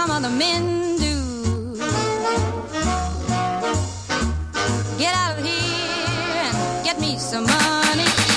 some other men do. Get out of here and get me some money.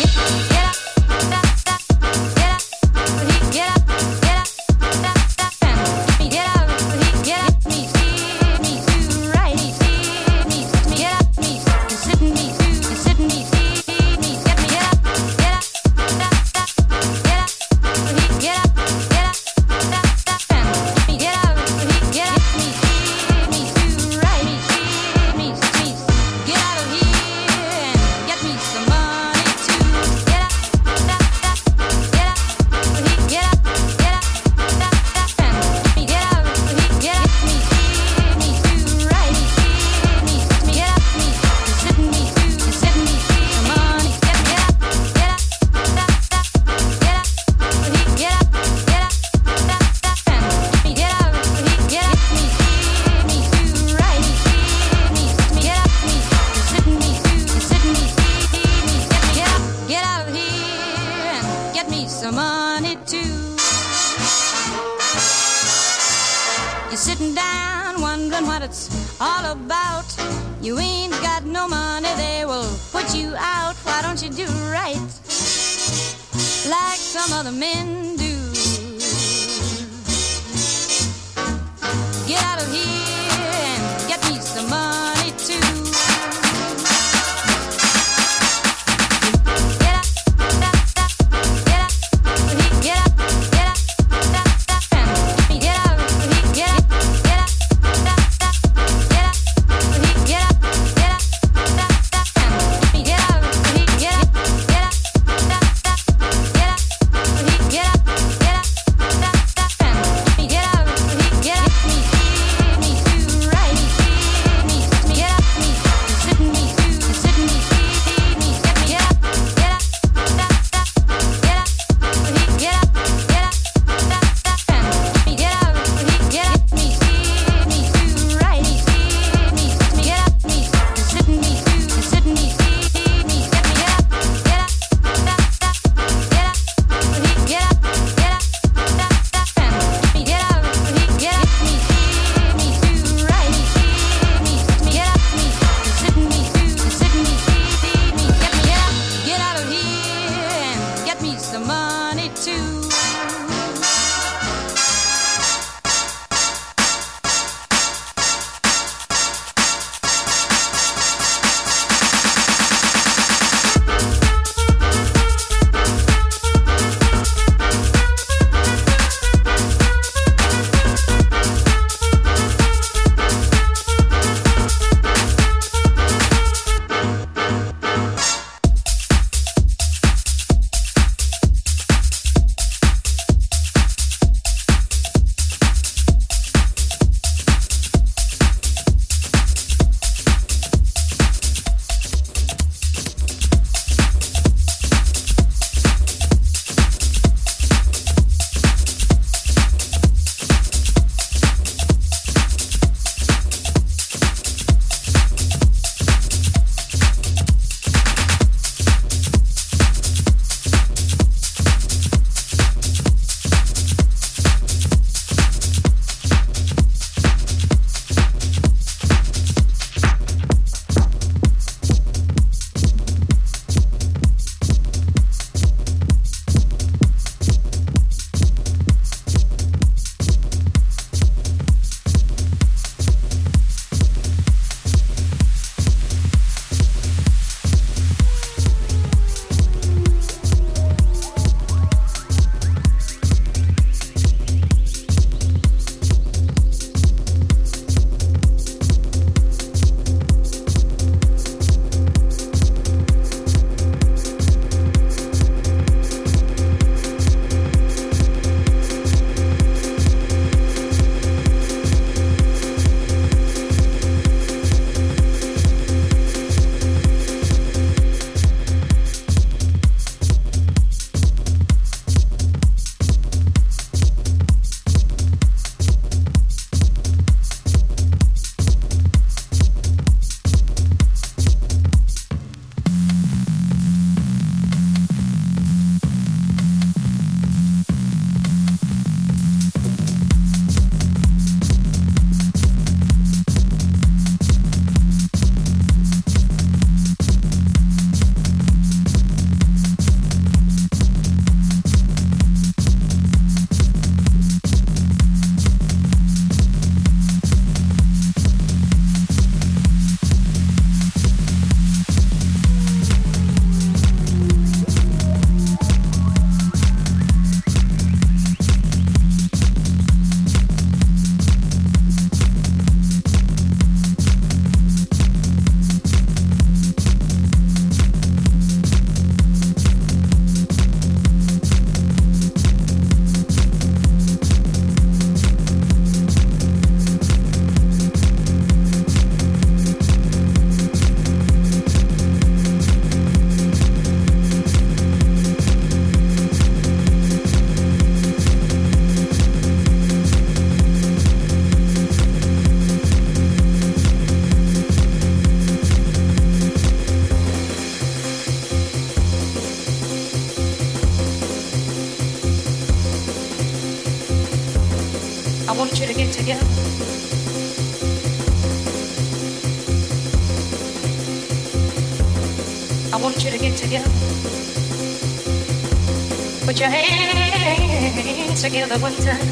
One time.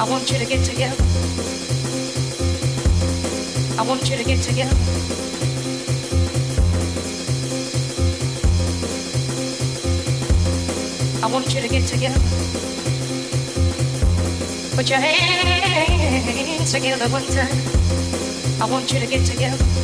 I want you to get together. I want you to get together. I want you to get together. Put your hands together one time. I want you to get together.